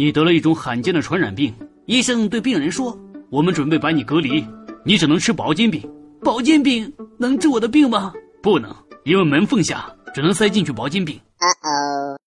你得了一种罕见的传染病，医生对病人说：“我们准备把你隔离，你只能吃薄煎饼。薄煎饼能治我的病吗？不能，因为门缝下只能塞进去薄煎饼。”哦。